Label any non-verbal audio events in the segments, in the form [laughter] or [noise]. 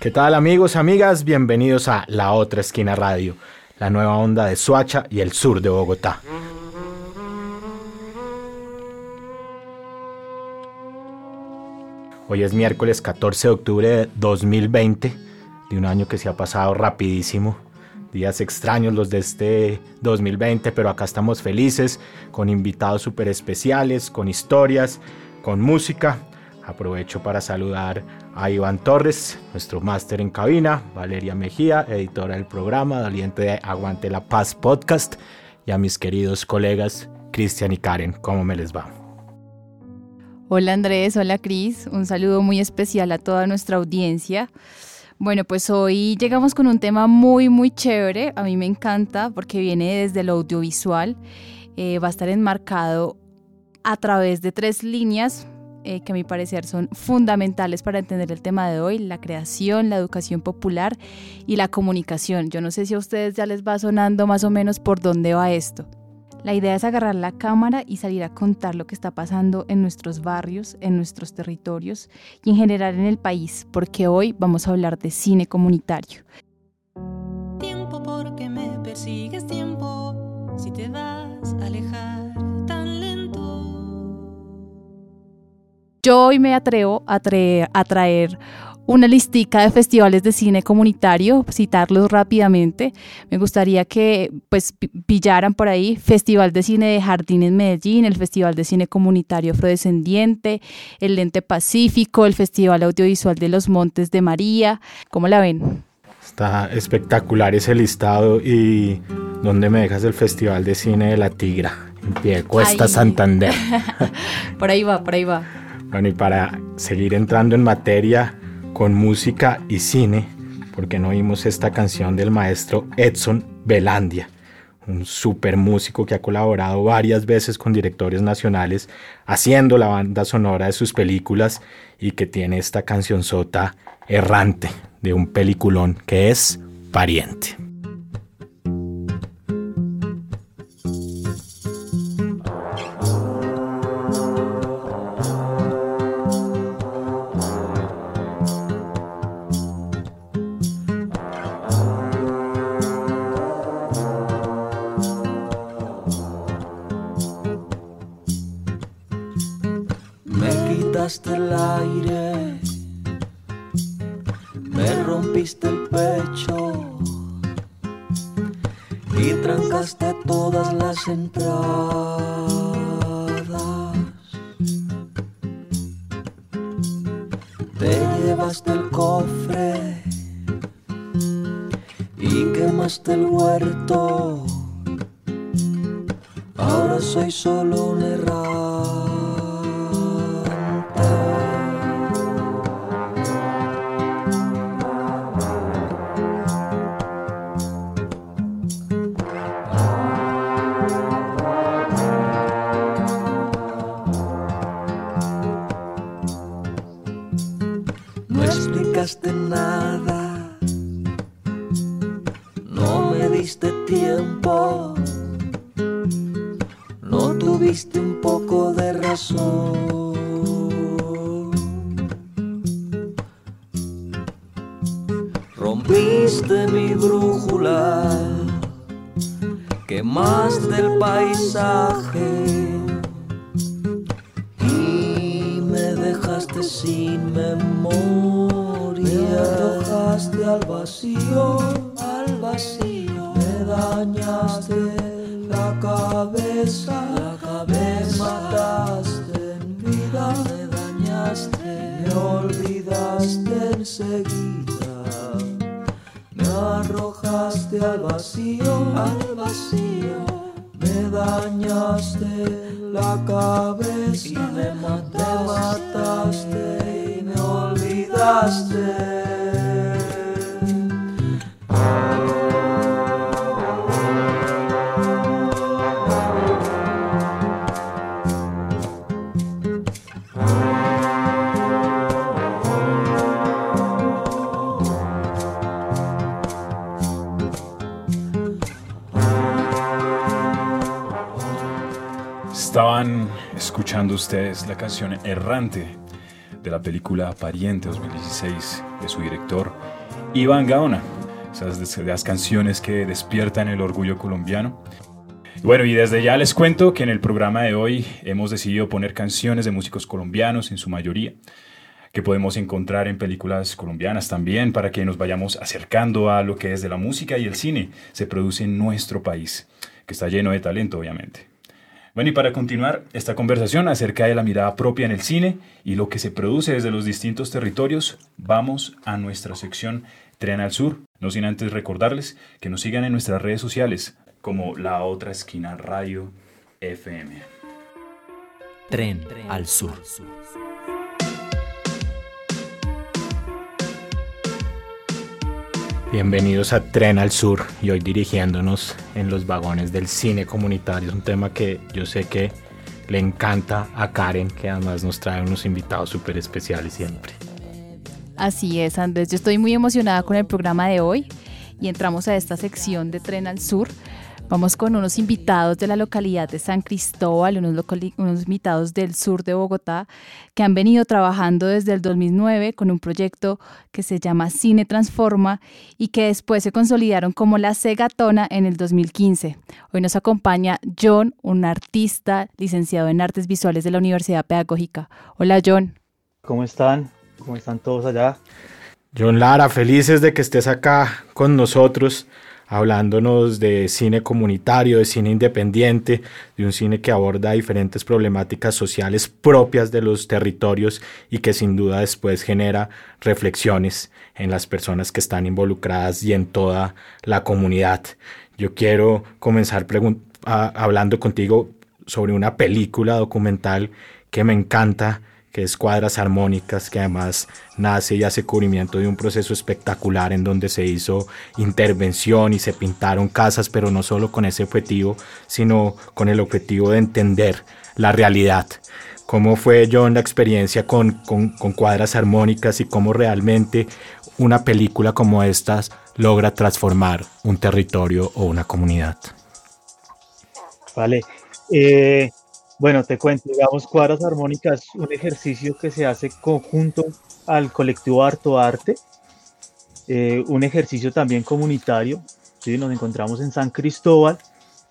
¿Qué tal amigos, amigas? Bienvenidos a La Otra Esquina Radio, la nueva onda de Suacha y el sur de Bogotá. Hoy es miércoles 14 de octubre de 2020, de un año que se ha pasado rapidísimo. Días extraños los de este 2020, pero acá estamos felices, con invitados súper especiales, con historias, con música. Aprovecho para saludar a Iván Torres, nuestro máster en cabina, Valeria Mejía, editora del programa, doliente de Aguante la Paz Podcast, y a mis queridos colegas Cristian y Karen, ¿cómo me les va? Hola Andrés, hola Cris, un saludo muy especial a toda nuestra audiencia. Bueno, pues hoy llegamos con un tema muy, muy chévere, a mí me encanta porque viene desde lo audiovisual, eh, va a estar enmarcado a través de tres líneas eh, que a mi parecer son fundamentales para entender el tema de hoy, la creación, la educación popular y la comunicación. Yo no sé si a ustedes ya les va sonando más o menos por dónde va esto. La idea es agarrar la cámara y salir a contar lo que está pasando en nuestros barrios, en nuestros territorios y en general en el país, porque hoy vamos a hablar de cine comunitario. Tiempo porque me persigues tiempo, Yo hoy me atrevo a, a traer una listica de festivales de cine comunitario, citarlos rápidamente. Me gustaría que pues pillaran por ahí Festival de Cine de Jardín en Medellín, el Festival de Cine Comunitario Afrodescendiente, el Lente Pacífico, el Festival Audiovisual de los Montes de María. ¿Cómo la ven? Está espectacular ese listado y ¿dónde me dejas el Festival de Cine de la Tigra? En pie Cuesta Santander. [laughs] por ahí va, por ahí va. Bueno, y para seguir entrando en materia, con música y cine, porque no oímos esta canción del maestro Edson Belandia, un super músico que ha colaborado varias veces con directores nacionales haciendo la banda sonora de sus películas y que tiene esta canción sota errante de un peliculón que es Pariente. Entradas. Te llevaste el cofre y quemaste el huerto. Ahora soy solo un error. Escuchando ustedes la canción Errante de la película Pariente 2016 de su director Iván Gaona. Esas canciones que despiertan el orgullo colombiano. Bueno, y desde ya les cuento que en el programa de hoy hemos decidido poner canciones de músicos colombianos en su mayoría, que podemos encontrar en películas colombianas también, para que nos vayamos acercando a lo que es de la música y el cine se produce en nuestro país, que está lleno de talento, obviamente. Bueno, y para continuar esta conversación acerca de la mirada propia en el cine y lo que se produce desde los distintos territorios, vamos a nuestra sección Tren al Sur, no sin antes recordarles que nos sigan en nuestras redes sociales, como La Otra Esquina Radio FM. Tren al Sur. Bienvenidos a Tren al Sur y hoy dirigiéndonos en los vagones del cine comunitario. Es un tema que yo sé que le encanta a Karen, que además nos trae unos invitados súper especiales siempre. Así es, Andrés. Yo estoy muy emocionada con el programa de hoy y entramos a esta sección de Tren al Sur Vamos con unos invitados de la localidad de San Cristóbal, unos, unos, invitados del sur de Bogotá, que han venido trabajando desde el 2009 con un proyecto que se llama Cine Transforma y que después se consolidaron como La Segatona en el 2015. Hoy nos acompaña John, un artista licenciado en Artes Visuales de la Universidad Pedagógica. Hola John. ¿Cómo están? ¿Cómo están todos allá? John Lara, felices de que estés acá con nosotros hablándonos de cine comunitario, de cine independiente, de un cine que aborda diferentes problemáticas sociales propias de los territorios y que sin duda después genera reflexiones en las personas que están involucradas y en toda la comunidad. Yo quiero comenzar hablando contigo sobre una película documental que me encanta, que es Cuadras Armónicas, que además nace y hace cubrimiento de un proceso espectacular en donde se hizo intervención y se pintaron casas, pero no solo con ese objetivo, sino con el objetivo de entender la realidad. ¿Cómo fue, John, la experiencia con, con, Cuadras Armónicas y cómo realmente una película como estas logra transformar un territorio o una comunidad? Vale. Eh, bueno, te cuento, digamos, Cuadras Armónicas, un ejercicio que se hace conjunto al colectivo Harto Arte, eh, un ejercicio también comunitario, ¿sí? nos encontramos en San Cristóbal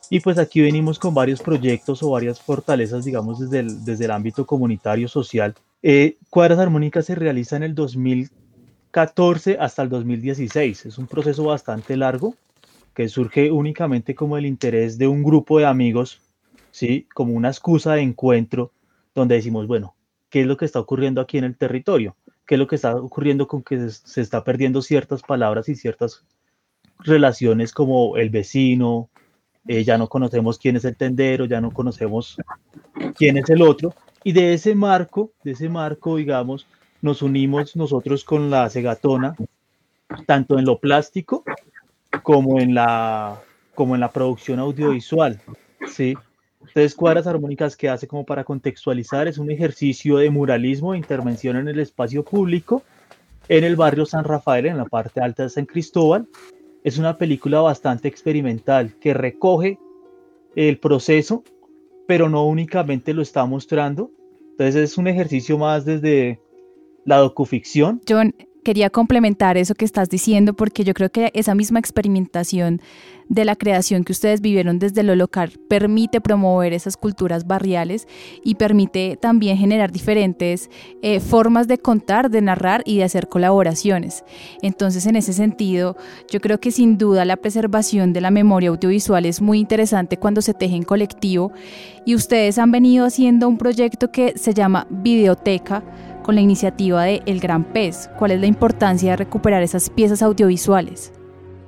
y pues aquí venimos con varios proyectos o varias fortalezas, digamos, desde el, desde el ámbito comunitario social. Eh, Cuadras Armónicas se realiza en el 2014 hasta el 2016, es un proceso bastante largo que surge únicamente como el interés de un grupo de amigos ¿sí? Como una excusa de encuentro donde decimos, bueno, ¿qué es lo que está ocurriendo aquí en el territorio? ¿Qué es lo que está ocurriendo con que se está perdiendo ciertas palabras y ciertas relaciones como el vecino, eh, ya no conocemos quién es el tendero, ya no conocemos quién es el otro, y de ese marco, de ese marco, digamos, nos unimos nosotros con la Segatona, tanto en lo plástico como en la, como en la producción audiovisual, ¿sí? Entonces, cuadras armónicas que hace como para contextualizar es un ejercicio de muralismo e intervención en el espacio público en el barrio San Rafael, en la parte alta de San Cristóbal. Es una película bastante experimental que recoge el proceso, pero no únicamente lo está mostrando. Entonces es un ejercicio más desde la docuficción. Quería complementar eso que estás diciendo porque yo creo que esa misma experimentación de la creación que ustedes vivieron desde lo local permite promover esas culturas barriales y permite también generar diferentes eh, formas de contar, de narrar y de hacer colaboraciones. Entonces, en ese sentido, yo creo que sin duda la preservación de la memoria audiovisual es muy interesante cuando se teje en colectivo y ustedes han venido haciendo un proyecto que se llama Videoteca con la iniciativa de El Gran Pez. ¿Cuál es la importancia de recuperar esas piezas audiovisuales?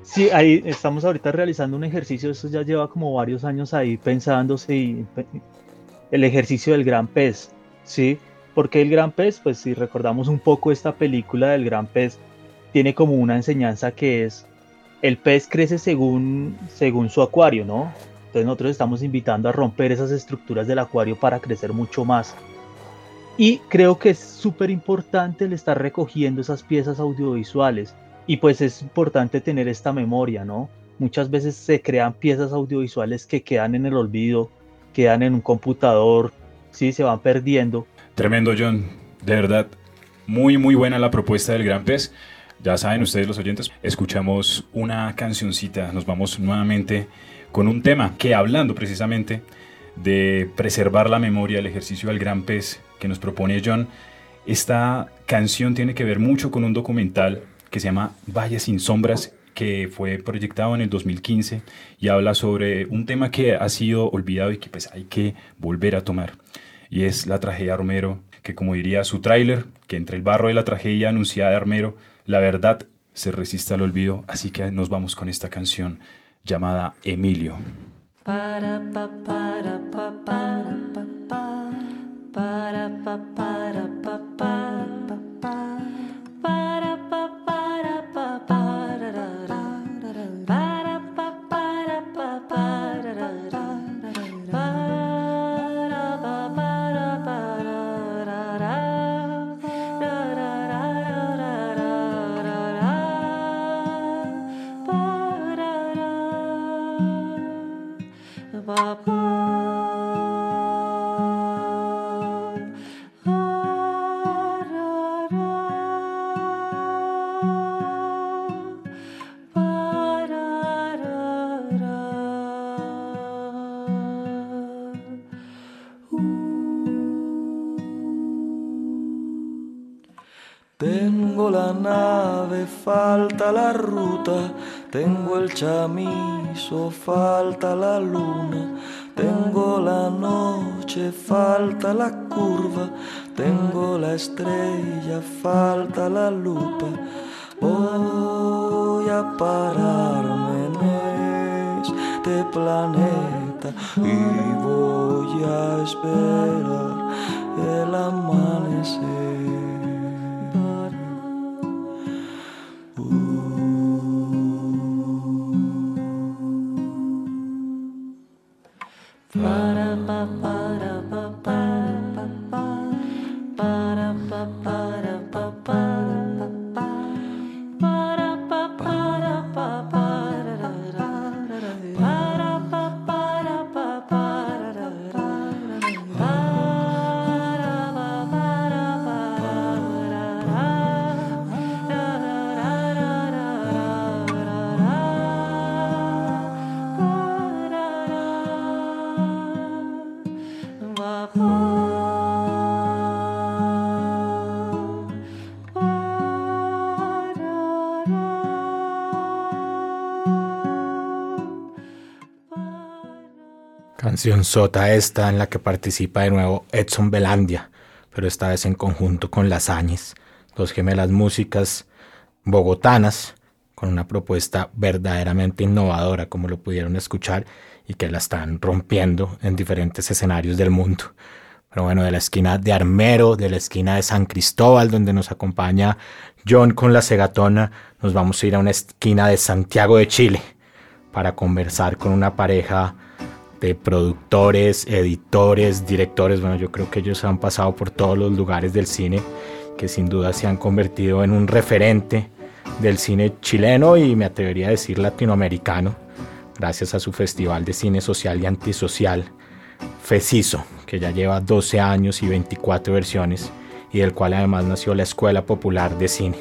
Sí, ahí estamos ahorita realizando un ejercicio, eso ya lleva como varios años ahí pensándose el ejercicio del gran pez, ¿sí? Porque el gran pez, pues si recordamos un poco esta película del gran pez, tiene como una enseñanza que es, el pez crece según, según su acuario, ¿no? Entonces nosotros estamos invitando a romper esas estructuras del acuario para crecer mucho más. Y creo que es súper importante el estar recogiendo esas piezas audiovisuales y pues es importante tener esta memoria, ¿no? Muchas veces se crean piezas audiovisuales que quedan en el olvido quedan en un computador, sí, se van perdiendo. Tremendo, John. De verdad, muy, muy buena la propuesta del Gran Pez. Ya saben ustedes los oyentes, escuchamos una cancioncita, nos vamos nuevamente con un tema que hablando precisamente de preservar la memoria, el ejercicio del Gran Pez que nos propone John, esta canción tiene que ver mucho con un documental que se llama Valle sin Sombras, que fue proyectado en el 2015 y habla sobre un tema que ha sido olvidado y que pues hay que volver a tomar. Y es la tragedia Romero, que como diría su tráiler, que entre el barro de la tragedia anunciada de Armero, la verdad se resiste al olvido, así que nos vamos con esta canción llamada Emilio. Para, pa, para, pa, para, pa, Ba-da-ba-ba-da-ba-ba. Ba-da-ba-ba. Falta la ruta, tengo el chamizo, falta la luna, tengo la noche, falta la curva, tengo la estrella, falta la lupa. Voy a pararme en este planeta y voy a esperar el amanecer. apa Canción sota esta en la que participa de nuevo Edson Belandia, pero esta vez en conjunto con Las Áñez, dos gemelas músicas bogotanas con una propuesta verdaderamente innovadora como lo pudieron escuchar y que la están rompiendo en diferentes escenarios del mundo. Pero bueno, de la esquina de Armero, de la esquina de San Cristóbal, donde nos acompaña John con la segatona, nos vamos a ir a una esquina de Santiago de Chile para conversar con una pareja de productores, editores, directores. Bueno, yo creo que ellos han pasado por todos los lugares del cine, que sin duda se han convertido en un referente del cine chileno y me atrevería a decir latinoamericano, gracias a su Festival de Cine Social y Antisocial, FECISO, que ya lleva 12 años y 24 versiones y del cual además nació la Escuela Popular de Cine.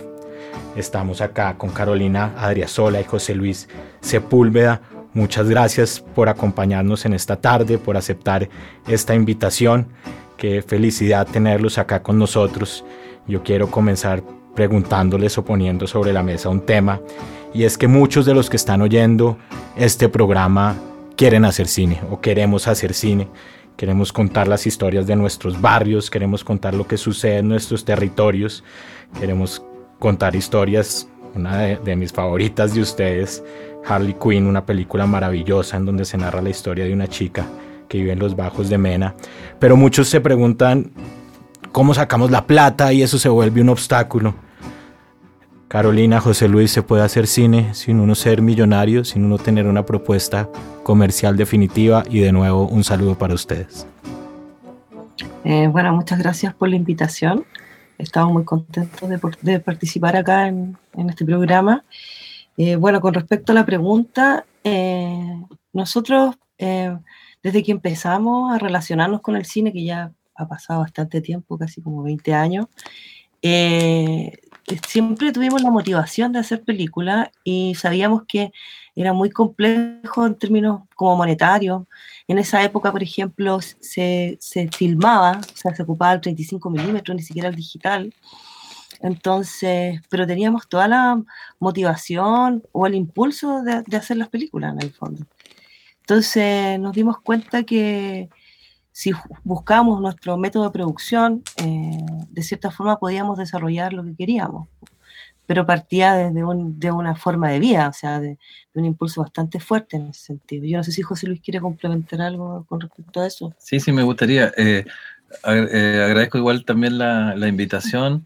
Estamos acá con Carolina Adriasola y José Luis Sepúlveda, Muchas gracias por acompañarnos en esta tarde, por aceptar esta invitación. Qué felicidad tenerlos acá con nosotros. Yo quiero comenzar preguntándoles o poniendo sobre la mesa un tema, y es que muchos de los que están oyendo este programa quieren hacer cine o queremos hacer cine. Queremos contar las historias de nuestros barrios, queremos contar lo que sucede en nuestros territorios, queremos contar historias, una de, de mis favoritas de ustedes, Harley Quinn, una película maravillosa en donde se narra la historia de una chica que vive en los bajos de Mena. Pero muchos se preguntan cómo sacamos la plata y eso se vuelve un obstáculo. Carolina, José Luis, ¿se puede hacer cine sin uno ser millonario, sin uno tener una propuesta comercial definitiva? Y de nuevo, un saludo para ustedes. Eh, bueno, muchas gracias por la invitación. Estamos muy contentos de, participar acá en este programa. Eh, bueno, con respecto a la pregunta, eh, nosotros eh, desde que empezamos a relacionarnos con el cine, que ya ha pasado bastante tiempo, casi como 20 años, eh, siempre tuvimos la motivación de hacer películas y sabíamos que era muy complejo en términos como monetarios. En esa época, por ejemplo, se, se filmaba, o sea, se ocupaba el 35 milímetros, ni siquiera el digital. Entonces, pero teníamos toda la motivación o el impulso de, hacer las películas en el fondo. Entonces nos dimos cuenta que si buscamos nuestro método de producción, eh, de cierta forma podíamos desarrollar lo que queríamos, pero partía desde de una forma de vida, o sea, de, un impulso bastante fuerte en ese sentido. Yo no sé si José Luis quiere complementar algo con respecto a eso. Sí, sí, me gustaría. Eh, eh, agradezco igual también la invitación.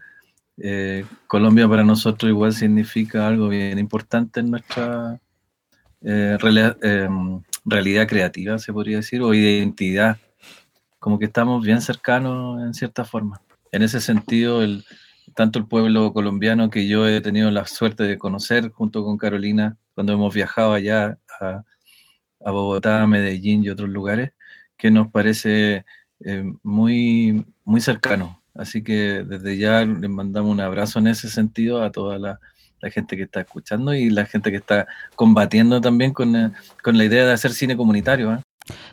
Eh, Colombia para nosotros igual significa algo bien importante en nuestra eh, realidad, eh, realidad, creativa, se podría decir, o identidad. Como que estamos bien cercanos en cierta forma. En ese sentido, el, tanto el pueblo colombiano que yo he tenido la suerte de conocer junto con Carolina cuando hemos viajado allá a, a Bogotá, Medellín y otros lugares, que nos parece muy, muy cercano Así que desde ya les mandamos un abrazo en ese sentido a toda la, gente que está escuchando y la gente que está combatiendo también con, eh, con la idea de hacer cine comunitario. ¿eh?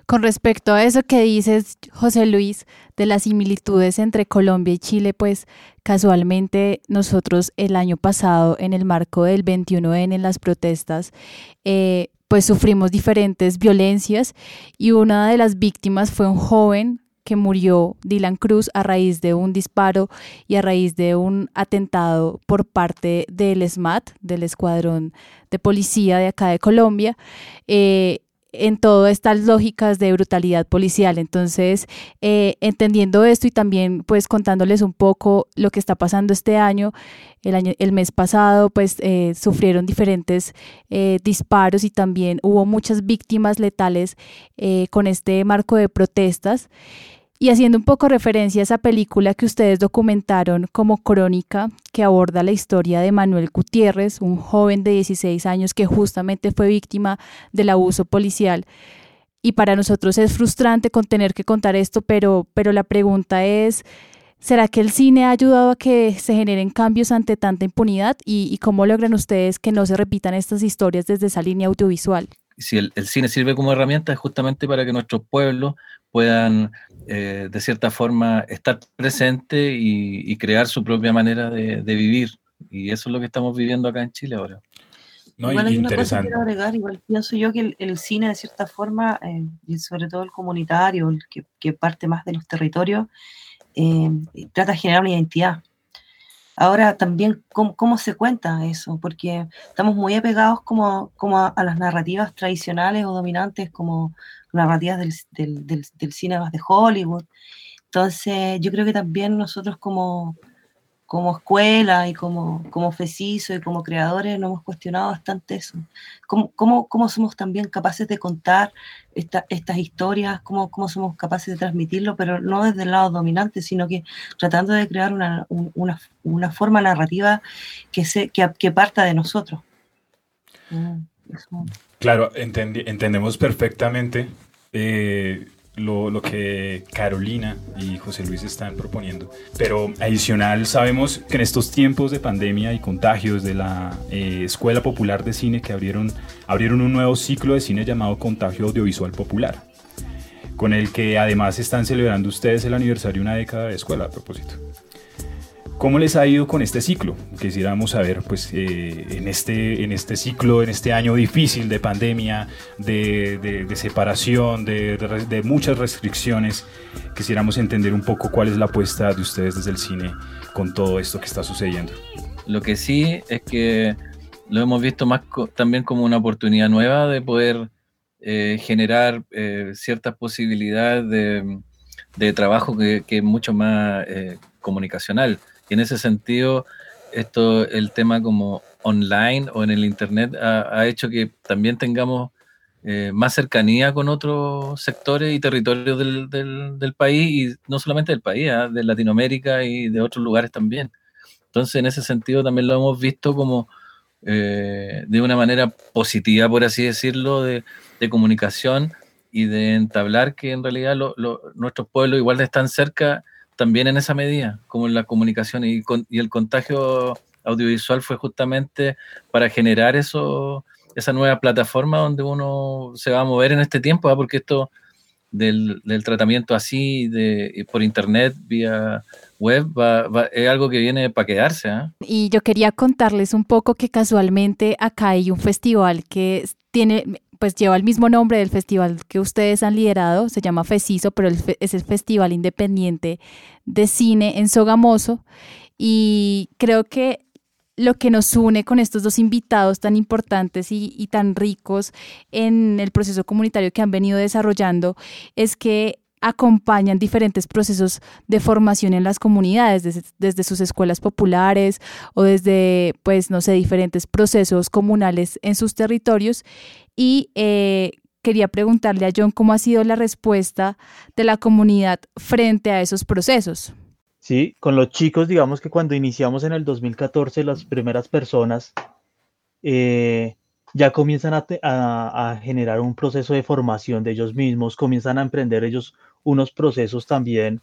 Con respecto a eso que dices, José Luis, de las similitudes entre Colombia y Chile, pues casualmente nosotros el año pasado, en el marco del 21N, en las protestas, eh, pues sufrimos diferentes violencias y una de las víctimas fue un joven que murió Dylan Cruz a raíz de un disparo y a raíz de un atentado por parte del SMAT, del Escuadrón de Policía de acá de Colombia. Eh, en todas estas lógicas de brutalidad policial. Entonces, eh, entendiendo esto y también pues contándoles un poco lo que está pasando este año, el, año, el mes pasado pues eh, sufrieron diferentes eh, disparos y también hubo muchas víctimas letales eh, con este marco de protestas. Y haciendo un poco referencia a esa película que ustedes documentaron como crónica que aborda la historia de Manuel Gutiérrez, un joven de 16 años que justamente fue víctima del abuso policial. Y para nosotros es frustrante con tener que contar esto, pero, pero la pregunta es, ¿será que el cine ha ayudado a que se generen cambios ante tanta impunidad? ¿Y, cómo logran ustedes que no se repitan estas historias desde esa línea audiovisual? Si el, el cine sirve como herramienta es justamente para que nuestros pueblos puedan eh, de cierta forma estar presente y, y, crear su propia manera de, de, vivir. Y eso es lo que estamos viviendo acá en Chile ahora. No, igual hay una cosa que quiero agregar, igual pienso yo que el, el cine de cierta forma, eh, y sobre todo el comunitario, el que, que, parte más de los territorios, eh, trata de generar una identidad. Ahora también, ¿cómo, ¿cómo, se cuenta eso? Porque estamos muy apegados como, como a, las narrativas tradicionales o dominantes, como narrativas del, del, del, del cine de Hollywood. Entonces, yo creo que también nosotros como, como escuela y como, como y como creadores nos hemos cuestionado bastante eso. ¿Cómo, cómo, cómo somos también capaces de contar esta, estas historias? ¿Cómo, ¿Cómo somos capaces de transmitirlo? Pero no desde el lado dominante, sino que tratando de crear una, una, una forma narrativa que, se, que, que parta de nosotros. Eso. Claro, entendemos perfectamente eh, lo, lo, que Carolina y José Luis están proponiendo. Pero adicional, sabemos que en estos tiempos de pandemia y contagios de la eh, Escuela Popular de Cine que abrieron, abrieron un nuevo ciclo de cine llamado Contagio Audiovisual Popular, con el que además están celebrando ustedes el aniversario de una década de escuela a propósito. ¿Cómo les ha ido con este ciclo? Quisiéramos saber, pues, eh, en, este, en este ciclo, en este año difícil de pandemia, de, de, de separación, de, de, muchas restricciones, quisiéramos entender un poco cuál es la apuesta de ustedes desde el cine con todo esto que está sucediendo. Lo que sí es que lo hemos visto más co también como una oportunidad nueva de poder eh, generar eh, ciertas posibilidades de, trabajo que, que, es mucho más eh, comunicacional en ese sentido, esto, el tema como online o en el Internet ha, hecho que también tengamos eh, más cercanía con otros sectores y territorios del, del, país, y no solamente del país, ¿eh? de Latinoamérica y de otros lugares también. Entonces, en ese sentido, también lo hemos visto como eh, de una manera positiva, por así decirlo, de, de comunicación y de entablar que en realidad nuestros pueblos igual están cerca también en esa medida, como en la comunicación y, y el contagio audiovisual fue justamente para generar eso, esa nueva plataforma donde uno se va a mover en este tiempo, ¿ah? porque esto del, tratamiento así de, por internet vía web es algo que viene para quedarse. ¿ah? Y yo quería contarles un poco que casualmente acá hay un festival que tiene, pues lleva el mismo nombre del festival que ustedes han liderado, se llama FECISO, pero es el Festival Independiente de Cine en Sogamoso. Y creo que lo que nos une con estos dos invitados tan importantes y, tan ricos en el proceso comunitario que han venido desarrollando es que acompañan diferentes procesos de formación en las comunidades, desde, sus escuelas populares o desde, pues, no sé, diferentes procesos comunales en sus territorios. Y eh, quería preguntarle a John cómo ha sido la respuesta de la comunidad frente a esos procesos. Sí, con los chicos, digamos que cuando iniciamos en el 2014, las primeras personas eh, ya comienzan a, generar un proceso de formación de ellos mismos, comienzan a emprender ellos unos procesos también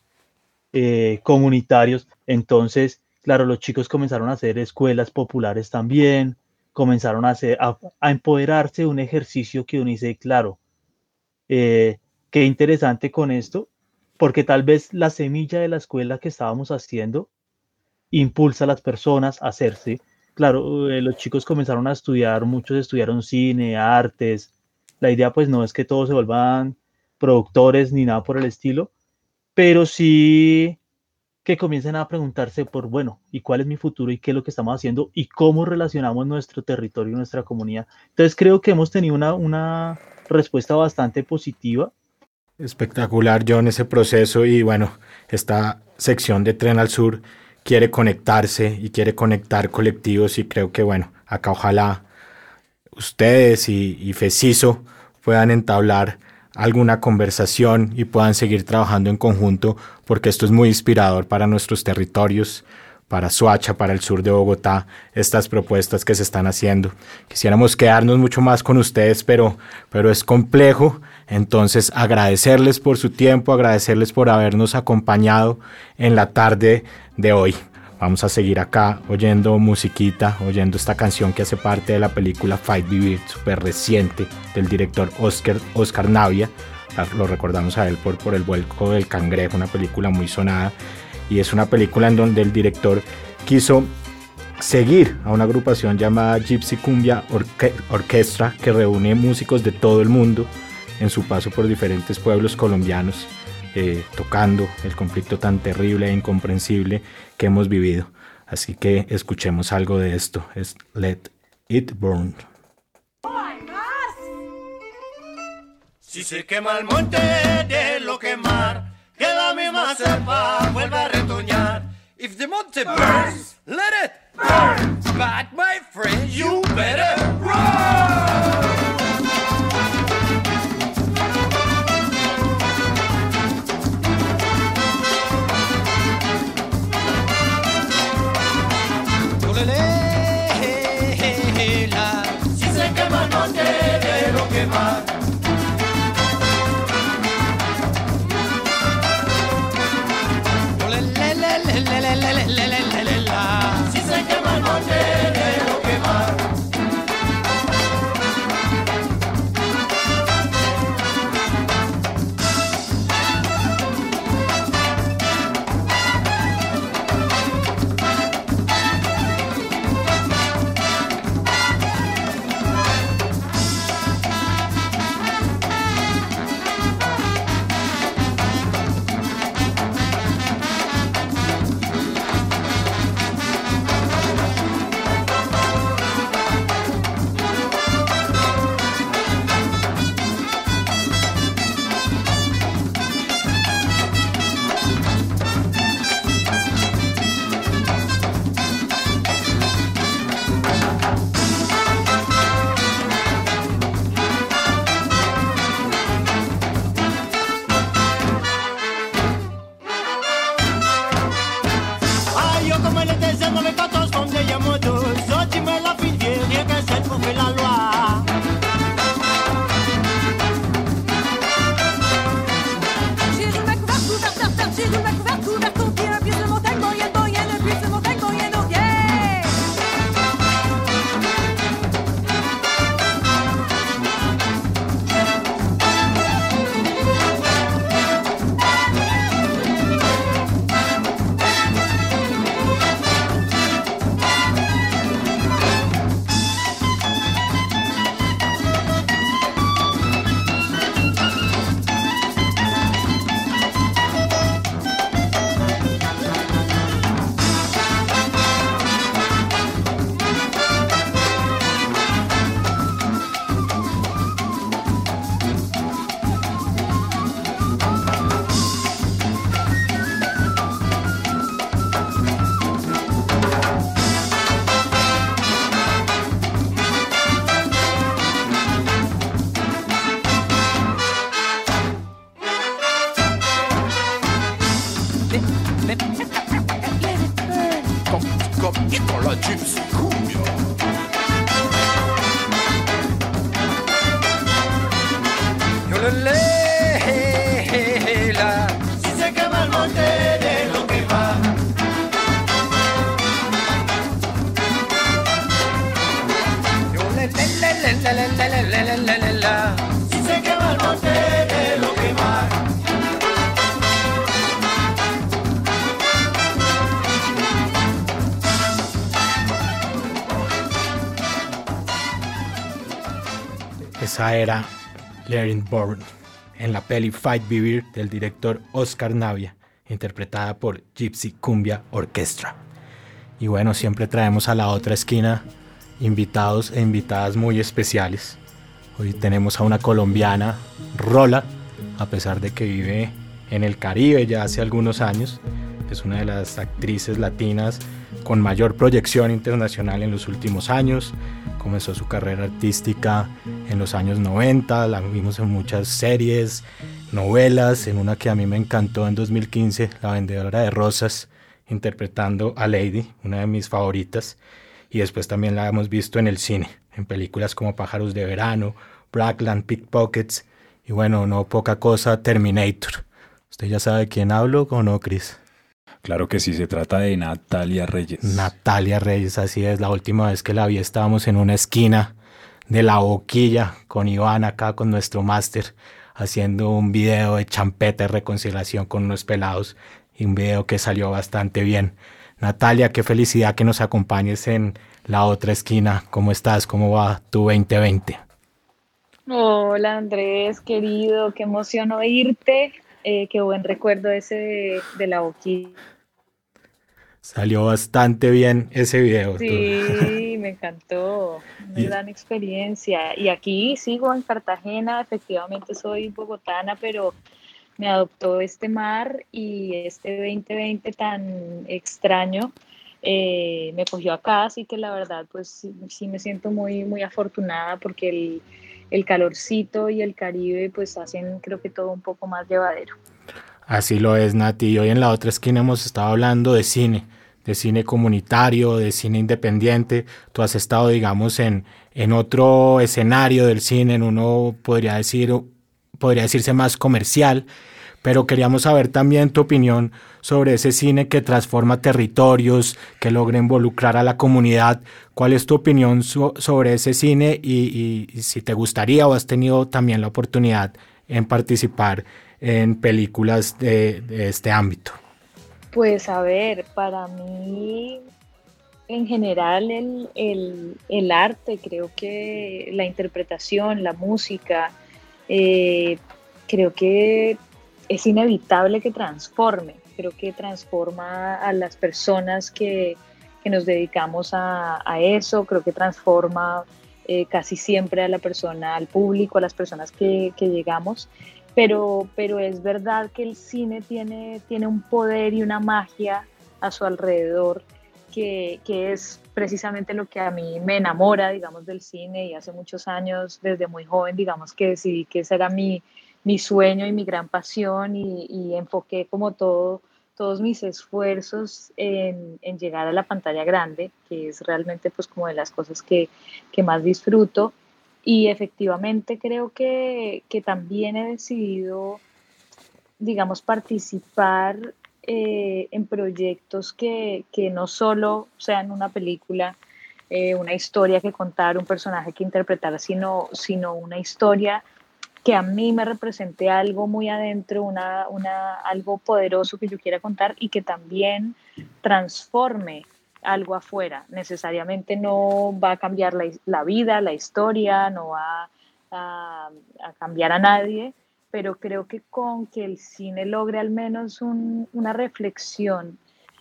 eh, comunitarios. Entonces, claro, los chicos comenzaron a hacer escuelas populares también, comenzaron a, hacer, a, empoderarse de un ejercicio que uno claro, eh, qué interesante con esto, porque tal vez la semilla de la escuela que estábamos haciendo impulsa a las personas a hacerse. Claro, eh, los chicos comenzaron a estudiar, muchos estudiaron cine, artes. La idea pues no es que todos se vuelvan productores ni nada por el estilo, pero sí que comiencen a preguntarse por, bueno, ¿y cuál es mi futuro y qué es lo que estamos haciendo y cómo relacionamos nuestro territorio y nuestra comunidad? Entonces creo que hemos tenido una, una respuesta bastante positiva Espectacular, John, ese proceso y bueno, esta sección de Tren al Sur quiere conectarse y quiere conectar colectivos y creo que bueno, acá ojalá ustedes y, y FECISO puedan entablar alguna conversación y puedan seguir trabajando en conjunto porque esto es muy inspirador para nuestros territorios, para Suacha, para el sur de Bogotá, estas propuestas que se están haciendo. Quisiéramos quedarnos mucho más con ustedes, pero, pero es complejo. Entonces, agradecerles por su tiempo, agradecerles por habernos acompañado en la tarde de hoy. Vamos a seguir acá oyendo musiquita, oyendo esta canción que hace parte de la película Fight Vivir, súper reciente, del director Oscar, Oscar Navia. Lo recordamos a él por, por El vuelco del cangrejo, una película muy sonada y es una película en donde el director quiso seguir a una agrupación llamada Gypsy Cumbia Orquestra que reúne músicos de todo el mundo en su paso por diferentes pueblos colombianos eh, tocando el conflicto tan terrible e incomprensible que hemos vivido. Así que escuchemos algo de esto, es Let It Burn. Si se quema el monte de lo quemar que la misma selva vuelva a retoñar. If the monte burns, let it burn. But my friend, you better run. Bourne en la peli Fight Vivir del director Oscar Navia, interpretada por Gypsy Cumbia Orchestra. Y bueno, siempre traemos a la otra esquina invitados e invitadas muy especiales. Hoy tenemos a una colombiana, Rola, a pesar de que vive en el Caribe ya hace algunos años. Es una de las actrices latinas con mayor proyección internacional en los últimos años. Comenzó su carrera artística en los años 90, la vimos en muchas series, novelas, en una que a mí me encantó en 2015, La Vendedora de Rosas, interpretando a Lady, una de mis favoritas. Y después también la hemos visto en el cine, en películas como Pájaros de Verano, Blackland, Pickpockets y bueno, no poca cosa, Terminator. ¿Usted ya sabe de quién hablo o no, Chris? Claro que sí, se trata de Natalia Reyes. Natalia Reyes, así es. La última vez que la vi estábamos en una esquina de la boquilla con Iván acá con nuestro máster haciendo un video de champeta de reconciliación con unos pelados y un video que salió bastante bien. Natalia, qué felicidad que nos acompañes en la otra esquina. ¿Cómo estás? ¿Cómo va tu 2020? Hola Andrés, querido, qué emoción oírte. Eh, qué buen recuerdo ese de, de la boquilla. Salió bastante bien ese video. Sí, [laughs] me encantó. Una gran experiencia. Y aquí sigo en Cartagena, efectivamente soy bogotana, pero me adoptó este mar y este 2020 tan extraño eh, me cogió acá, así que la verdad pues sí, sí me siento muy, muy afortunada porque el, el calorcito y el Caribe pues hacen creo que todo un poco más llevadero. Así lo es, Nati. Y hoy en la otra esquina hemos estado hablando de cine, de cine comunitario, de cine independiente. Tú has estado, digamos, en, en otro escenario del cine, en uno podría decir, podría decirse más comercial, pero queríamos saber también tu opinión sobre ese cine que transforma territorios, que logra involucrar a la comunidad. ¿Cuál es tu opinión so sobre ese cine y, si te gustaría o has tenido también la oportunidad en participar en películas de este ámbito? Pues a ver, para mí en general el, el, el, arte, creo que la interpretación, la música, eh, creo que es inevitable que transforme, creo que transforma a las personas que, que nos dedicamos a, a, eso, creo que transforma eh, casi siempre a la persona, al público, a las personas que, que llegamos, pero, pero es verdad que el cine tiene, tiene un poder y una magia a su alrededor que, que, es precisamente lo que a mí me enamora, digamos, del cine y hace muchos años, desde muy joven, digamos, que decidí que ese era mi, mi sueño y mi gran pasión y, y enfoqué como todo, todos mis esfuerzos en, en, llegar a la pantalla grande, que es realmente pues como de las cosas que, que más disfruto. Y efectivamente creo que, que también he decidido, digamos, participar eh, en proyectos que, que, no solo sean una película, eh, una historia que contar, un personaje que interpretar, sino, sino una historia que a mí me represente algo muy adentro, una, una, algo poderoso que yo quiera contar y que también transforme algo afuera. Necesariamente no va a cambiar la, la vida, la historia, no va a, cambiar a nadie, pero creo que con que el cine logre al menos un, una reflexión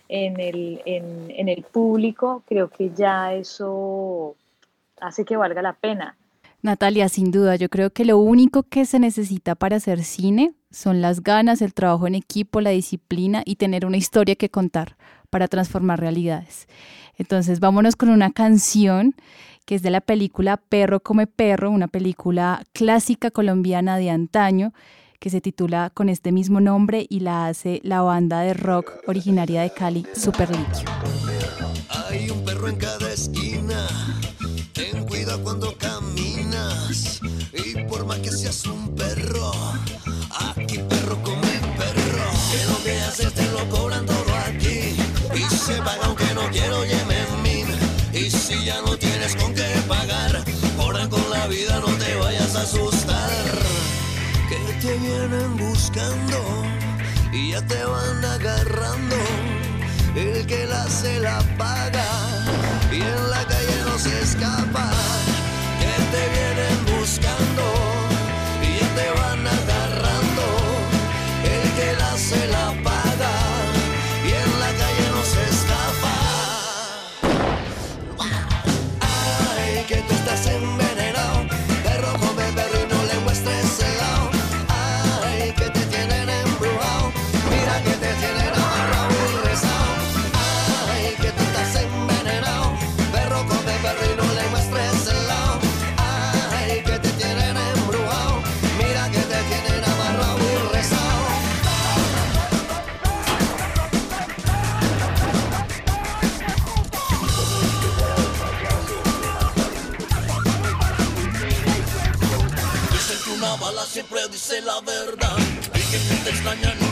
en el, en el público, creo que ya eso hace que valga la pena. Natalia, sin duda, yo creo que lo único que se necesita para hacer cine son las ganas, el trabajo en equipo, la disciplina y tener una historia que contar para transformar realidades. Entonces, vámonos con una canción que es de la película Perro come perro, una película clásica colombiana de antaño que se titula con este mismo nombre y la hace la banda de rock originaria de Cali, Super Litio. Hay un perro en cada esquina, ten cuidado cuando caminas y por más que seas un perro, haces te lo cobran todo aquí y se paga aunque no quiero yemen y si ya no tienes con qué pagar, cobran con la vida, no te vayas a asustar. Que te vienen buscando y ya te van agarrando. El que la se la paga y en la calle no se escapa. Que te vienen buscando siempre dice la verdad. Y que te extraña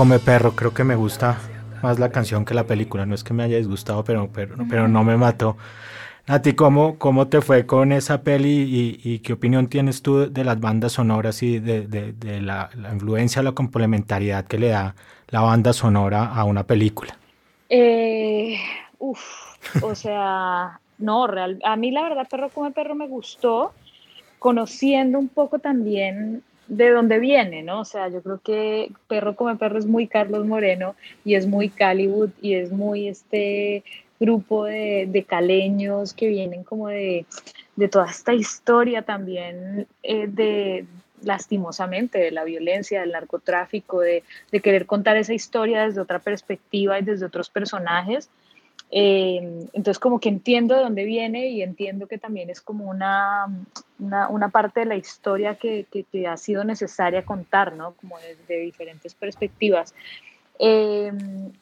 come perro, creo que me gusta más la canción que la película. No es que me haya disgustado, pero, pero, pero no me mató. Nati, ¿cómo, ¿cómo te fue con esa peli y, qué opinión tienes tú de las bandas sonoras y de, la influencia, la complementariedad que le da la banda sonora a una película? Eh, uf, o sea, no, real, a mí la verdad Perro come perro me gustó, conociendo un poco también de dónde viene, ¿no? O sea, yo creo que Perro come perro es muy Carlos Moreno y es muy Caliwood y es muy este grupo de, de caleños que vienen como de, de toda esta historia también eh, de lastimosamente de la violencia, del narcotráfico, de, de querer contar esa historia desde otra perspectiva y desde otros personajes. Eh, entonces como que entiendo de dónde viene y entiendo que también es como una, una, parte de la historia que, que, ha sido necesaria contar, ¿no? Como desde diferentes perspectivas. Eh,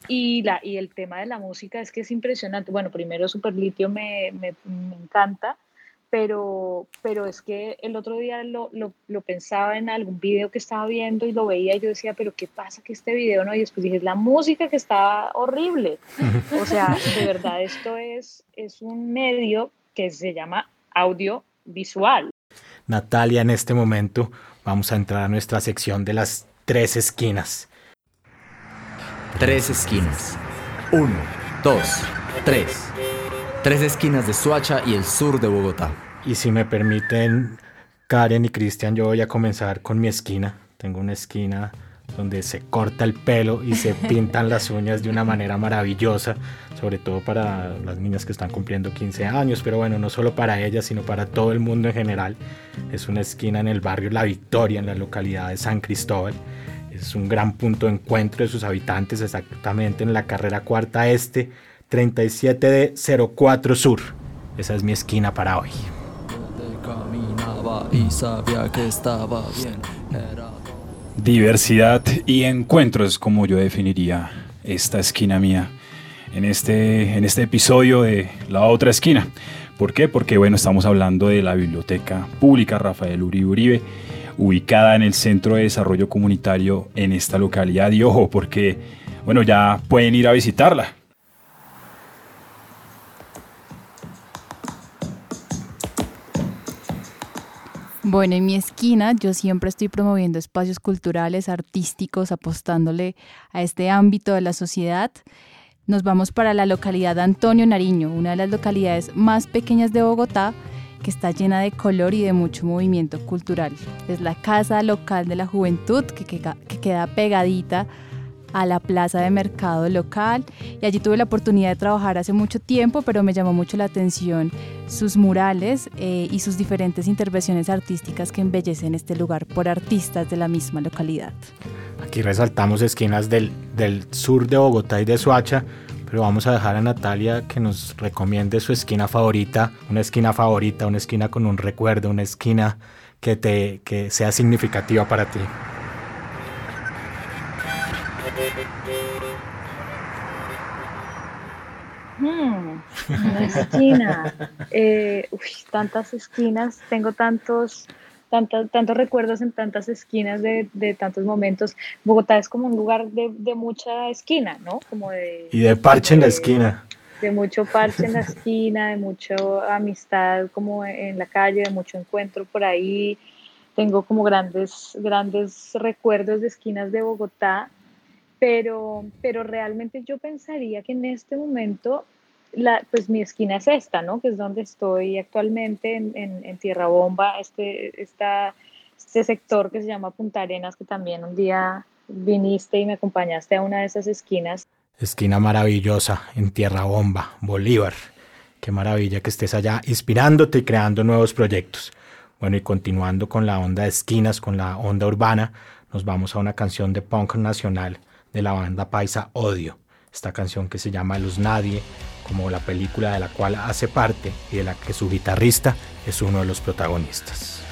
y, la, y el tema de la música es que es impresionante. Bueno, primero Superlitio me, me, me encanta, pero, pero es que el otro día lo, lo, lo, pensaba en algún video que estaba viendo y lo veía y yo decía, pero ¿qué pasa que este video no? Y después dije, es la música que está horrible. O sea, de verdad, esto es, es un medio que se llama audiovisual. Natalia, en este momento vamos a entrar a nuestra sección de las tres esquinas. Tres esquinas. Uno, dos, tres. Tres esquinas de Suacha y el sur de Bogotá. Y si me permiten, Karen y Cristian, yo voy a comenzar con mi esquina. Tengo una esquina donde se corta el pelo y se [laughs] pintan las uñas de una manera maravillosa, sobre todo para las niñas que están cumpliendo 15 años, pero bueno, no solo para ellas, sino para todo el mundo en general. Es una esquina en el barrio La Victoria, en la localidad de San Cristóbal. Es un gran punto de encuentro de sus habitantes, exactamente en la carrera cuarta este, 37 de 04 Sur. Esa es mi esquina para hoy. Diversidad y encuentro es como yo definiría esta esquina mía en este, en este episodio de La Otra Esquina. ¿Por qué? Porque bueno, estamos hablando de la Biblioteca Pública Rafael Uribe Uribe, ubicada en el Centro de Desarrollo Comunitario en esta localidad. Y ojo, porque bueno, ya pueden ir a visitarla. Bueno, en mi esquina yo siempre estoy promoviendo espacios culturales, artísticos, apostándole a este ámbito de la sociedad. Nos vamos para la localidad de Antonio Nariño, una de las localidades más pequeñas de Bogotá, que está llena de color y de mucho movimiento cultural. Es la Casa Local de la Juventud, que, queda- que queda pegadita a la plaza de mercado local y allí tuve la oportunidad de trabajar hace mucho tiempo, pero me llamó mucho la atención sus murales eh, y sus diferentes intervenciones artísticas que embellecen este lugar por artistas de la misma localidad. Aquí resaltamos esquinas del, del sur de Bogotá y de Soacha, pero vamos a dejar a Natalia que nos recomiende su esquina favorita, una esquina favorita, una esquina con un recuerdo, una esquina que, te, que sea significativa para ti. Hmm, una esquina. Eh, uy, tantas esquinas, tengo tantos, tantos, tantos recuerdos en tantas esquinas de, de tantos momentos. Bogotá es como un lugar de, de mucha esquina, ¿no? Como de, Y de parche en la esquina. de mucho parche en la esquina, de mucha amistad como en la calle, de mucho encuentro por ahí. Tengo como grandes, grandes recuerdos de esquinas de Bogotá, pero, pero realmente yo pensaría que en este momento, la, pues mi esquina es esta, ¿no? Que es donde estoy actualmente en, en, en Tierra Bomba, este, esta, este sector que se llama Punta Arenas, que también un día viniste y me acompañaste a una de esas esquinas. Esquina maravillosa en Tierra Bomba, Bolívar. Qué maravilla que estés allá inspirándote y creando nuevos proyectos. Bueno, y continuando con la onda de esquinas, con la onda urbana, nos vamos a una canción de punk nacional de la banda paisa Odio. Esta canción que se llama Luz Nadie, como la película de la cual hace parte y de la que su guitarrista es uno de los protagonistas.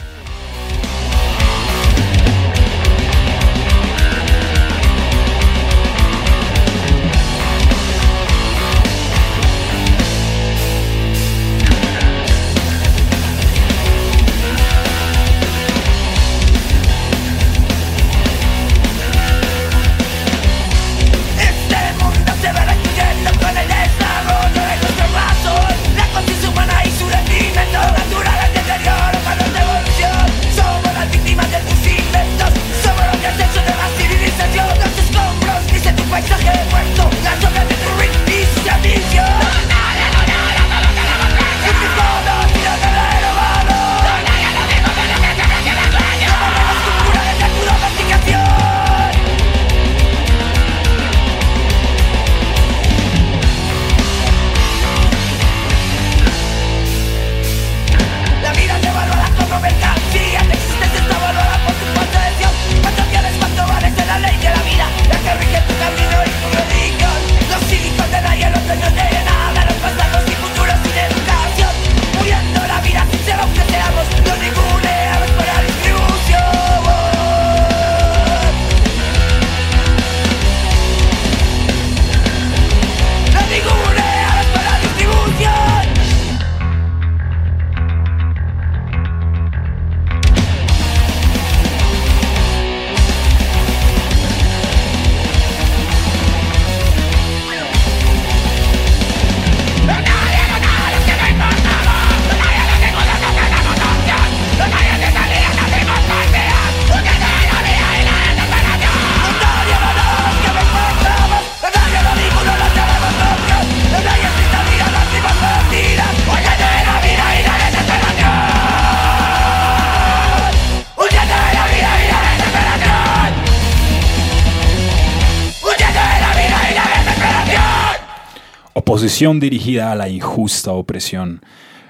Dirigida a la injusta opresión.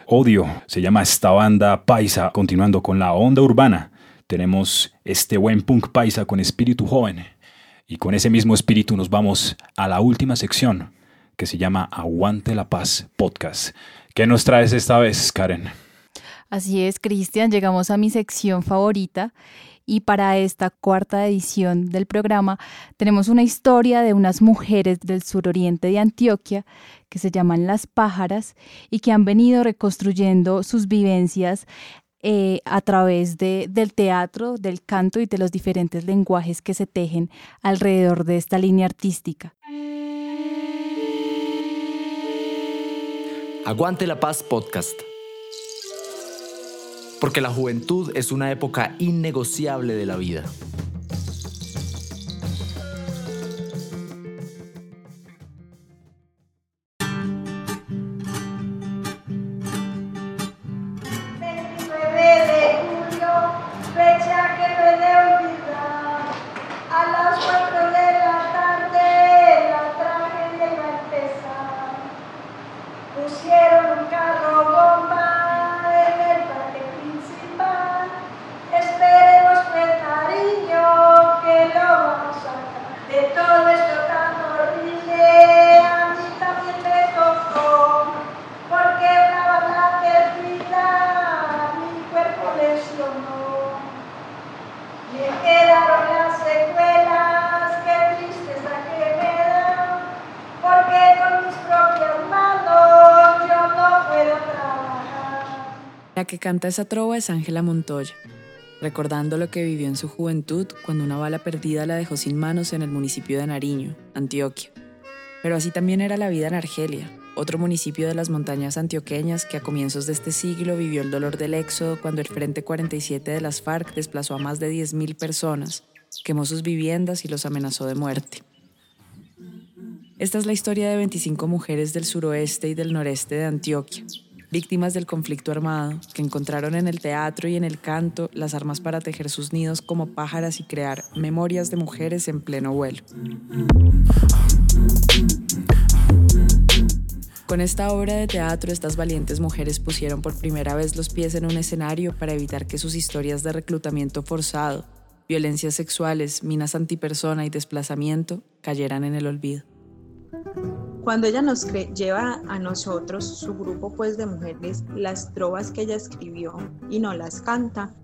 Odio se llama esta banda paisa, continuando con la onda urbana. Tenemos este buen punk paisa con espíritu joven. Y con ese mismo espíritu nos vamos a la última sección, que se llama Aguante la Paz Podcast. ¿Qué nos traes esta vez, Karen? Así es, Cristian, llegamos a mi sección favorita y para esta cuarta edición del programa tenemos una historia de unas mujeres del suroriente de Antioquia que se llaman las pájaras y que han venido reconstruyendo sus vivencias eh, a través de, del teatro, del canto y de los diferentes lenguajes que se tejen alrededor de esta línea artística. Aguante la Paz Podcast. Porque la juventud es una época innegociable de la vida. Canta esa trova es Ángela Montoya, recordando lo que vivió en su juventud cuando una bala perdida la dejó sin manos en el municipio de Nariño, Antioquia. Pero así también era la vida en Argelia, otro municipio de las montañas antioqueñas que a comienzos de este siglo vivió el dolor del éxodo cuando el Frente 47 de las FARC desplazó a más de 10.000 personas, quemó sus viviendas y los amenazó de muerte. Esta es la historia de 25 mujeres del suroeste y del noreste de Antioquia, víctimas del conflicto armado, que encontraron en el teatro y en el canto las armas para tejer sus nidos como pájaras y crear memorias de mujeres en pleno vuelo. Con esta obra de teatro, estas valientes mujeres pusieron por primera vez los pies en un escenario para evitar que sus historias de reclutamiento forzado, violencias sexuales, minas antipersona y desplazamiento cayeran en el olvido. Cuando ella nos lleva a nosotros, su grupo pues de mujeres, las trovas que ella escribió y no las canta,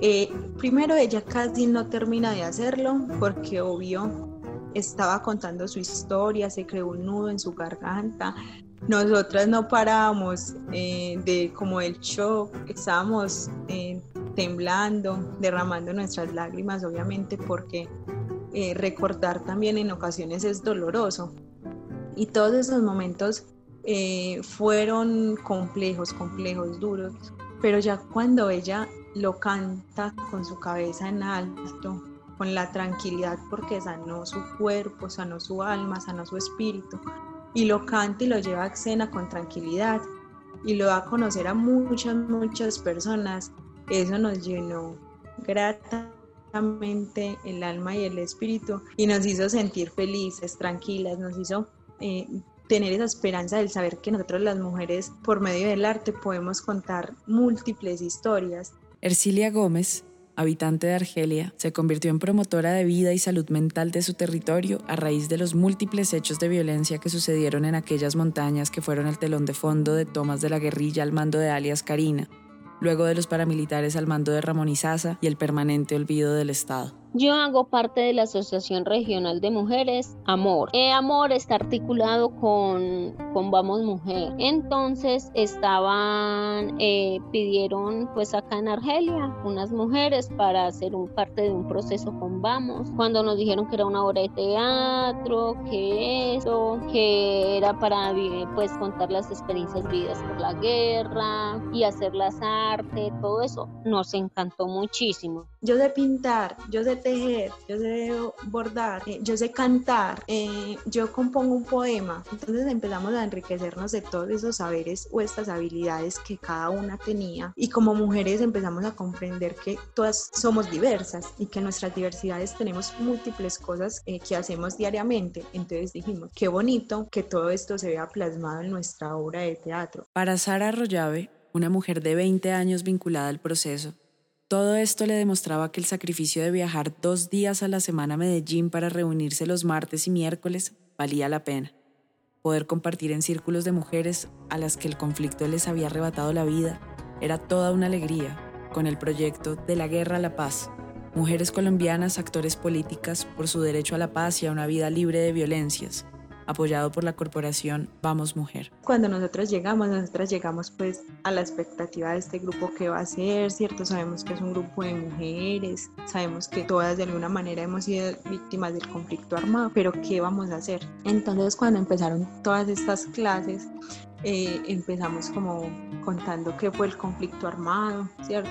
eh, primero ella casi no termina de hacerlo porque obvio estaba contando su historia, se creó un nudo en su garganta. Nosotras no parábamos eh, de como el shock, estábamos eh, temblando, derramando nuestras lágrimas, obviamente, porque recordar también en ocasiones es doloroso. Y todos esos momentos eh, fueron complejos, complejos, duros, pero ya cuando ella lo canta con su cabeza en alto, con la tranquilidad porque sanó su cuerpo, sanó su alma, sanó su espíritu, y lo canta y lo lleva a escena con tranquilidad y lo da a conocer a muchas, muchas personas, eso nos llenó gratamente el alma y el espíritu y nos hizo sentir felices, tranquilas, nos hizo eh, tener esa esperanza del saber que nosotros las mujeres por medio del arte podemos contar múltiples historias. Ercilia Gómez, habitante de Argelia, se convirtió en promotora de vida y salud mental de su territorio a raíz de los múltiples hechos de violencia que sucedieron en aquellas montañas que fueron el telón de fondo de tomas de la guerrilla al mando de alias Karina, luego de los paramilitares al mando de Ramón Izaza y el permanente olvido del Estado. Yo hago parte de la Asociación Regional de Mujeres Amor. Eh, Amor está articulado con, con Vamos Mujer. Entonces estaban, eh, pidieron pues acá en Argelia unas mujeres para hacer un, parte de un proceso con Vamos. Cuando nos dijeron que era una obra de teatro, que eso, que era para pues contar las experiencias vividas por la guerra y hacer las artes, todo eso, nos encantó muchísimo. Yo sé pintar, yo sé tejer, yo sé bordar, eh, yo sé cantar, eh, yo compongo un poema. Entonces empezamos a enriquecernos de todos esos saberes o estas habilidades que cada una tenía. Y como mujeres empezamos a comprender que todas somos diversas y que nuestras diversidades tenemos múltiples cosas eh, que hacemos diariamente. Entonces dijimos, qué bonito que todo esto se vea plasmado en nuestra obra de teatro. Para Sara Arroyave, una mujer de 20 años vinculada al proceso, todo esto le demostraba que el sacrificio de viajar dos días a la semana a Medellín para reunirse los martes y miércoles valía la pena. Poder compartir en círculos de mujeres a las que el conflicto les había arrebatado la vida era toda una alegría, con el proyecto De la Guerra a la Paz. Mujeres colombianas, actores políticas, por su derecho a la paz y a una vida libre de violencias, apoyado por la corporación Vamos Mujer. Cuando nosotros llegamos, nosotras llegamos pues a la expectativa de este grupo que va a ser, ¿cierto? Sabemos que es un grupo de mujeres, sabemos que todas de alguna manera hemos sido víctimas del conflicto armado, pero ¿qué vamos a hacer? Entonces cuando empezaron todas estas clases, eh, empezamos como contando qué fue el conflicto armado, ¿cierto?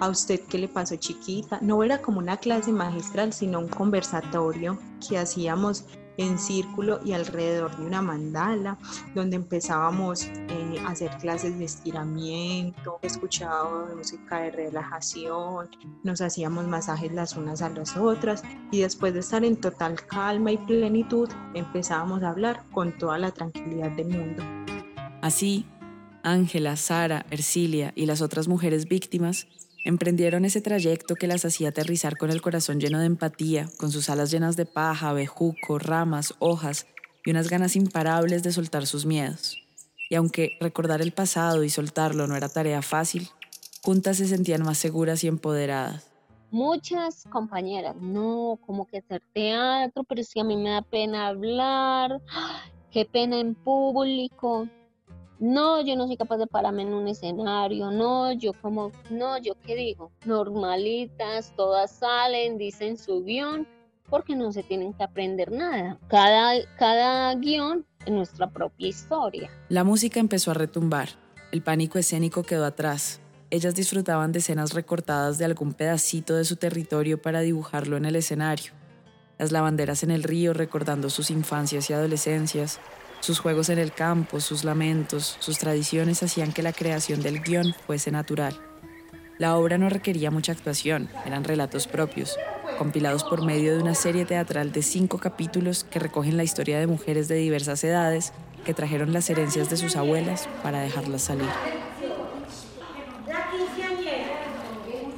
¿A usted qué le pasó chiquita? No era como una clase magistral, sino un conversatorio que hacíamos en círculo y alrededor de una mandala, donde empezábamos eh, a hacer clases de estiramiento, escuchábamos música de relajación, nos hacíamos masajes las unas a las otras y después de estar en total calma y plenitud empezábamos a hablar con toda la tranquilidad del mundo. Así, Ángela, Sara, Ercilia y las otras mujeres víctimas Emprendieron ese trayecto que las hacía aterrizar con el corazón lleno de empatía, con sus alas llenas de paja, bejuco, ramas, hojas y unas ganas imparables de soltar sus miedos. Y aunque recordar el pasado y soltarlo no era tarea fácil, juntas se sentían más seguras y empoderadas. Muchas compañeras, no, como que hacer teatro, pero si a mí me da pena hablar, qué pena en público no, yo no soy capaz de pararme en un escenario, no, yo como, no, yo qué digo, normalitas, todas salen, dicen su guion, porque no se tienen que aprender nada. Cada, cada guion es nuestra propia historia. La música empezó a retumbar, el pánico escénico quedó atrás. Ellas disfrutaban de escenas recortadas de algún pedacito de su territorio para dibujarlo en el escenario. Las lavanderas en el río recordando sus infancias y adolescencias, sus juegos en el campo, sus lamentos, sus tradiciones hacían que la creación del guion fuese natural. La obra no requería mucha actuación, eran relatos propios, compilados por medio de una serie teatral de cinco capítulos que recogen la historia de mujeres de diversas edades que trajeron las herencias de sus abuelas para dejarlas salir.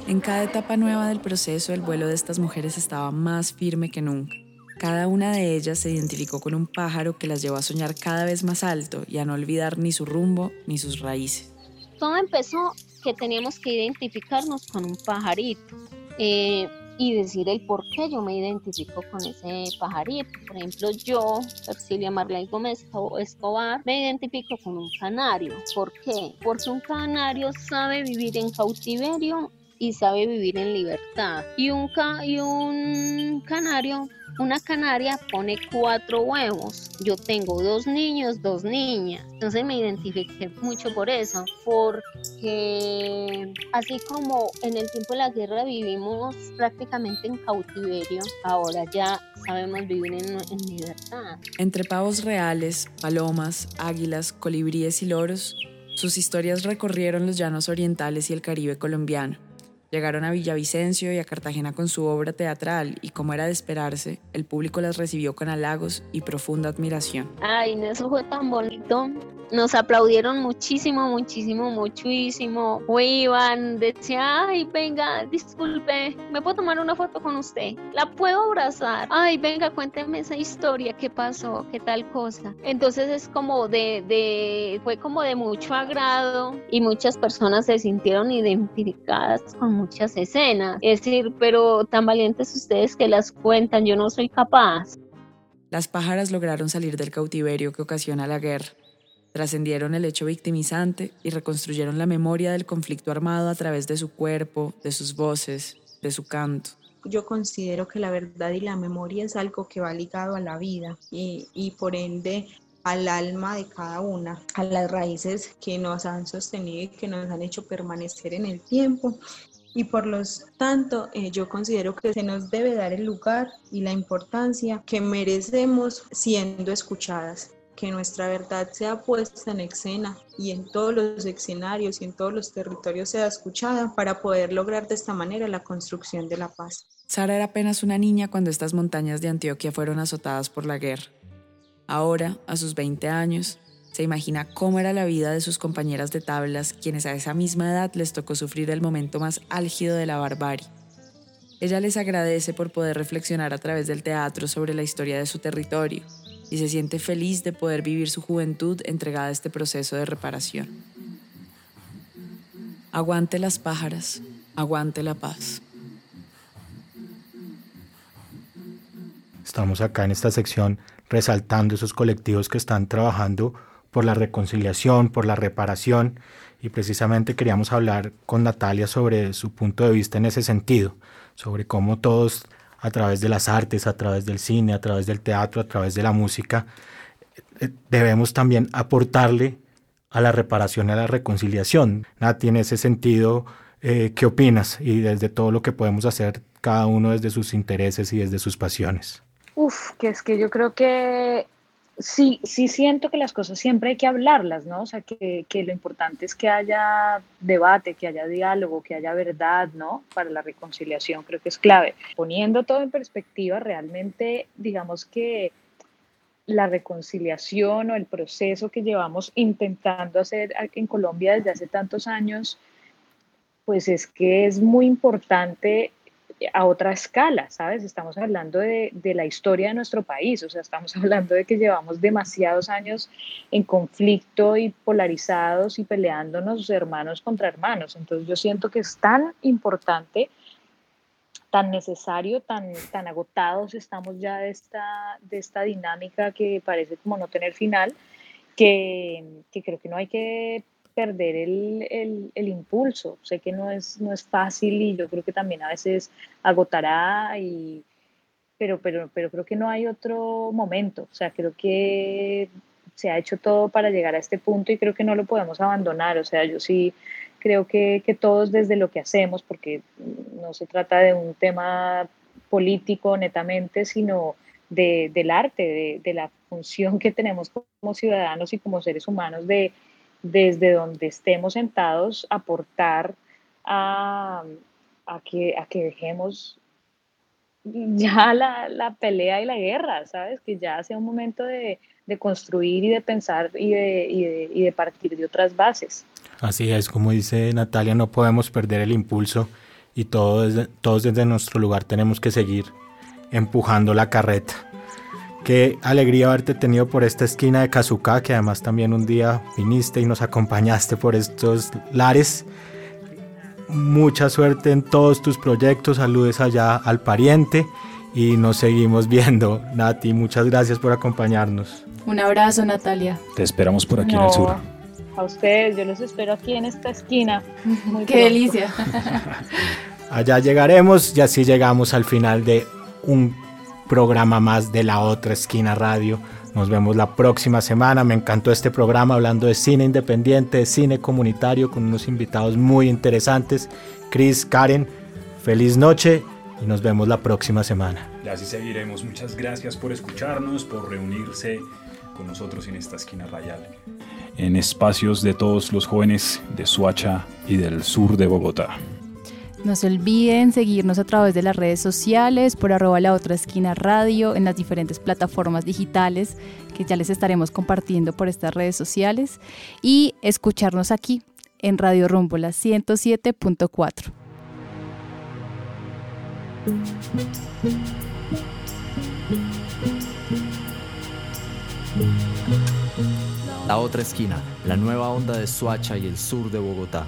En cada etapa nueva del proceso, el vuelo de estas mujeres estaba más firme que nunca. Cada una de ellas se identificó con un pájaro que las llevó a soñar cada vez más alto y a no olvidar ni su rumbo ni sus raíces. Todo empezó que teníamos que identificarnos con un pajarito eh, y decir el por qué yo me identifico con ese pajarito. Por ejemplo, yo, Ercilia Marley Gómez Escobar, me identifico con un canario. ¿Por qué? Porque un canario sabe vivir en cautiverio y sabe vivir en libertad. Y un, y un canario una canaria pone cuatro huevos. Yo tengo dos niños, dos niñas. Entonces me identifiqué mucho por eso, porque así como en el tiempo de la guerra vivimos prácticamente en cautiverio, ahora ya sabemos vivir en, en libertad. Entre pavos reales, palomas, águilas, colibríes y loros, sus historias recorrieron los llanos orientales y el Caribe colombiano Llegaron a Villavicencio y a Cartagena con su obra teatral y como era de esperarse, el público las recibió con halagos y profunda admiración. Ay, eso fue tan bonito nos aplaudieron muchísimo, muchísimo, muchísimo. Iban, decía, ay, venga, disculpe, ¿me puedo tomar una foto con usted? ¿La puedo abrazar? Ay, venga, cuénteme esa historia, ¿qué pasó? ¿Qué tal cosa? Entonces es como de, de, fue como de mucho agrado y muchas personas se sintieron identificadas con muchas escenas. Es decir, pero tan valientes ustedes que las cuentan, yo no soy capaz. Las pájaras lograron salir del cautiverio que ocasiona la guerra Trascendieron el hecho victimizante y reconstruyeron la memoria del conflicto armado a través de su cuerpo, de sus voces, de su canto. Yo considero que la verdad y la memoria es algo que va ligado a la vida y, y por ende al alma de cada una, a las raíces que nos han sostenido y que nos han hecho permanecer en el tiempo y por lo tanto eh, yo considero que se nos debe dar el lugar y la importancia que merecemos siendo escuchadas que nuestra verdad sea puesta en escena y en todos los escenarios y en todos los territorios sea escuchada para poder lograr de esta manera la construcción de la paz. Sara era apenas una niña cuando estas montañas de Antioquia fueron azotadas por la guerra. Ahora, a sus 20 años, se imagina cómo era la vida de sus compañeras de tablas, quienes a esa misma edad les tocó sufrir el momento más álgido de la barbarie. Ella les agradece por poder reflexionar a través del teatro sobre la historia de su territorio y se siente feliz de poder vivir su juventud entregada a este proceso de reparación. Aguante las pájaras, aguante la paz. Estamos acá en esta sección resaltando esos colectivos que están trabajando por la reconciliación, por la reparación y precisamente queríamos hablar con Natalia sobre su punto de vista en ese sentido, sobre cómo todos a través de las artes, a través del cine, a través del teatro, a través de la música, eh, debemos también aportarle a la reparación a la reconciliación. Nati, en ese sentido, eh, ¿qué opinas? Y desde todo lo que podemos hacer cada uno desde sus intereses y desde sus pasiones. Uf, que es que yo creo que sí, sí siento que las cosas siempre hay que hablarlas, ¿no? O sea, que, que, lo importante es que haya debate, que haya diálogo, que haya verdad, ¿no? Para la reconciliación creo que es clave. Poniendo todo en perspectiva, realmente, digamos que la reconciliación o el proceso que llevamos intentando hacer en Colombia desde hace tantos años, pues es que es muy importante a otra escala, ¿sabes? Estamos hablando de, de, la historia de nuestro país, o sea, estamos [laughs] hablando de que llevamos demasiados años en conflicto y polarizados y peleándonos hermanos contra hermanos. Entonces yo siento que es tan importante, tan necesario, tan, tan agotados estamos ya de esta, de esta dinámica que parece como no tener final, que, que creo que no hay que perder el, el, el, impulso. Sé que no es, no es fácil y yo creo que también a veces agotará, y, pero, pero, pero creo que no hay otro momento. O sea, creo que se ha hecho todo para llegar a este punto y creo que no lo podemos abandonar. O sea, yo sí creo que, que todos desde lo que hacemos, porque no se trata de un tema político netamente, sino de, del arte, de, de la función que tenemos como ciudadanos y como seres humanos de desde donde estemos sentados, aportar a, a, que, a que dejemos ya la, la, pelea y la guerra, ¿sabes? Que ya sea un momento de, de construir y de pensar y de, y, de, y de, partir de otras bases. Así es, como dice Natalia, no podemos perder el impulso y todos, todos desde nuestro lugar tenemos que seguir empujando la carreta. Qué alegría haberte tenido por esta esquina de Kazuka, que además también un día viniste y nos acompañaste por estos lares. Mucha suerte en todos tus proyectos, saludes allá al pariente y nos seguimos [laughs] viendo. Nati, muchas gracias por acompañarnos. Un abrazo, Natalia. Te esperamos por aquí no, en el sur. A ustedes, yo los espero aquí en esta esquina. [laughs] Muy Qué pronto. delicia. [laughs] allá llegaremos y así llegamos al final de un programa más de la otra esquina radio. Nos vemos la próxima semana. Me encantó este programa hablando de cine independiente, de cine comunitario con unos invitados muy interesantes. Chris, Karen, feliz noche y nos vemos la próxima semana. Y así seguiremos. Muchas gracias por escucharnos, por reunirse con nosotros en esta esquina radial. En espacios de todos los jóvenes de Suacha y del sur de Bogotá. No se olviden seguirnos a través de las redes sociales, por arroba la otra esquina radio, en las diferentes plataformas digitales que ya les estaremos compartiendo por estas redes sociales y escucharnos aquí en Radio Rumbo, la 107.4. La otra esquina, la nueva onda de Suacha y el sur de Bogotá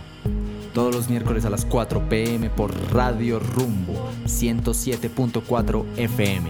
todos los miércoles a las 4 pm por Radio Rumbo 107.4 FM.